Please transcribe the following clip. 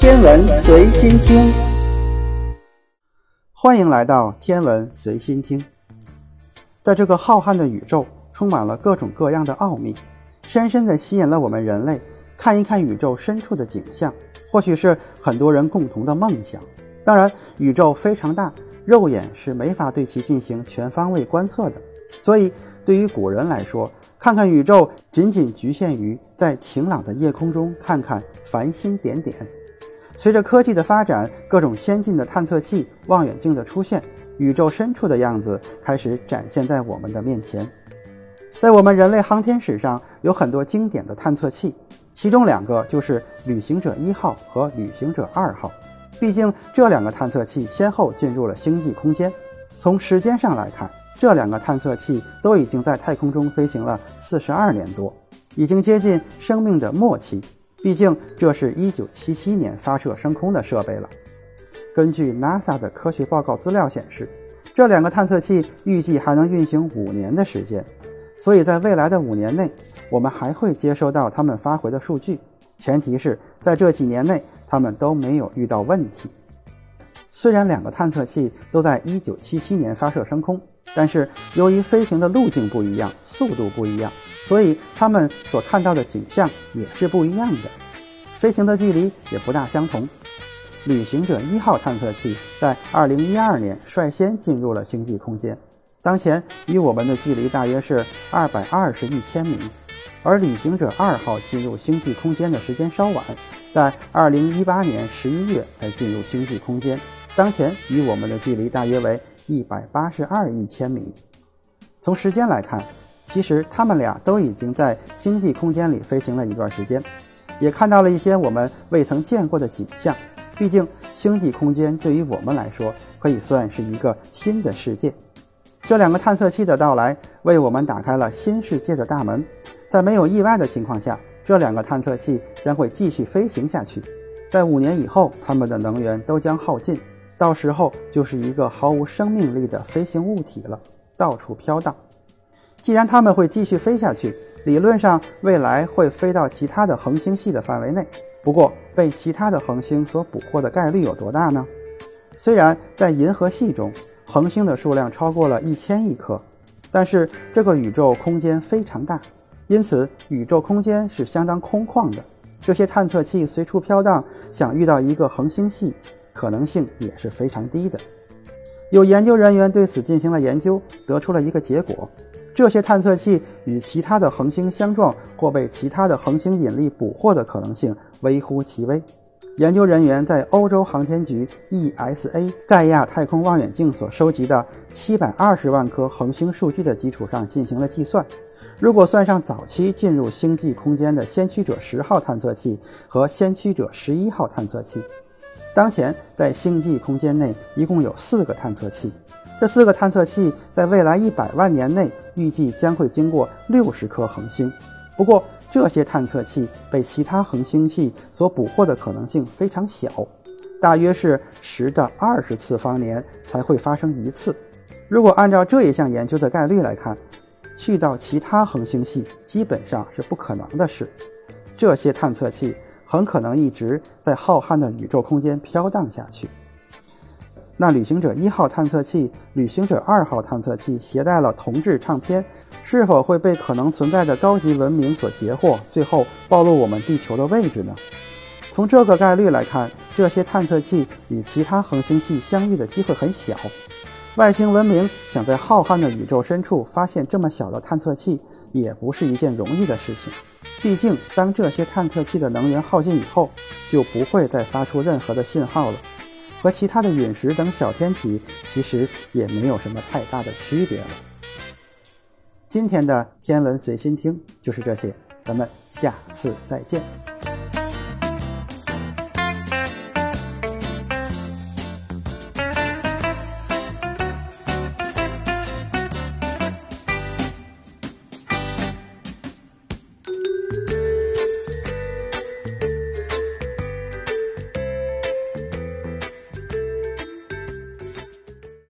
天文随心听，欢迎来到天文随心听。在这个浩瀚的宇宙，充满了各种各样的奥秘，深深地吸引了我们人类看一看宇宙深处的景象。或许是很多人共同的梦想。当然，宇宙非常大，肉眼是没法对其进行全方位观测的。所以，对于古人来说，看看宇宙仅仅局限于在晴朗的夜空中看看繁星点点。随着科技的发展，各种先进的探测器、望远镜的出现，宇宙深处的样子开始展现在我们的面前。在我们人类航天史上，有很多经典的探测器，其中两个就是旅行者一号和旅行者二号。毕竟这两个探测器先后进入了星际空间。从时间上来看，这两个探测器都已经在太空中飞行了四十二年多，已经接近生命的末期。毕竟这是一九七七年发射升空的设备了。根据 NASA 的科学报告资料显示，这两个探测器预计还能运行五年的时间。所以在未来的五年内，我们还会接收到他们发回的数据，前提是在这几年内他们都没有遇到问题。虽然两个探测器都在一九七七年发射升空，但是由于飞行的路径不一样，速度不一样，所以他们所看到的景象也是不一样的，飞行的距离也不大相同。旅行者一号探测器在二零一二年率先进入了星际空间，当前与我们的距离大约是二百二十亿千米，而旅行者二号进入星际空间的时间稍晚，在二零一八年十一月才进入星际空间。当前与我们的距离大约为一百八十二亿千米。从时间来看，其实他们俩都已经在星际空间里飞行了一段时间，也看到了一些我们未曾见过的景象。毕竟，星际空间对于我们来说可以算是一个新的世界。这两个探测器的到来，为我们打开了新世界的大门。在没有意外的情况下，这两个探测器将会继续飞行下去。在五年以后，它们的能源都将耗尽。到时候就是一个毫无生命力的飞行物体了，到处飘荡。既然它们会继续飞下去，理论上未来会飞到其他的恒星系的范围内。不过，被其他的恒星所捕获的概率有多大呢？虽然在银河系中，恒星的数量超过了一千亿颗，但是这个宇宙空间非常大，因此宇宙空间是相当空旷的。这些探测器随处飘荡，想遇到一个恒星系。可能性也是非常低的。有研究人员对此进行了研究，得出了一个结果：这些探测器与其他的恒星相撞或被其他的恒星引力捕获的可能性微乎其微。研究人员在欧洲航天局 ESA 盖亚太空望远镜所收集的720万颗恒星数据的基础上进行了计算。如果算上早期进入星际空间的先驱者十号探测器和先驱者十一号探测器。当前在星际空间内一共有四个探测器，这四个探测器在未来一百万年内预计将会经过六十颗恒星。不过，这些探测器被其他恒星系所捕获的可能性非常小，大约是十的二十次方年才会发生一次。如果按照这一项研究的概率来看，去到其他恒星系基本上是不可能的事。这些探测器。很可能一直在浩瀚的宇宙空间飘荡下去。那旅行者一号探测器、旅行者二号探测器携带了同质唱片，是否会被可能存在的高级文明所截获，最后暴露我们地球的位置呢？从这个概率来看，这些探测器与其他恒星系相遇的机会很小。外星文明想在浩瀚的宇宙深处发现这么小的探测器，也不是一件容易的事情。毕竟，当这些探测器的能源耗尽以后，就不会再发出任何的信号了，和其他的陨石等小天体其实也没有什么太大的区别了。今天的天文随心听就是这些，咱们下次再见。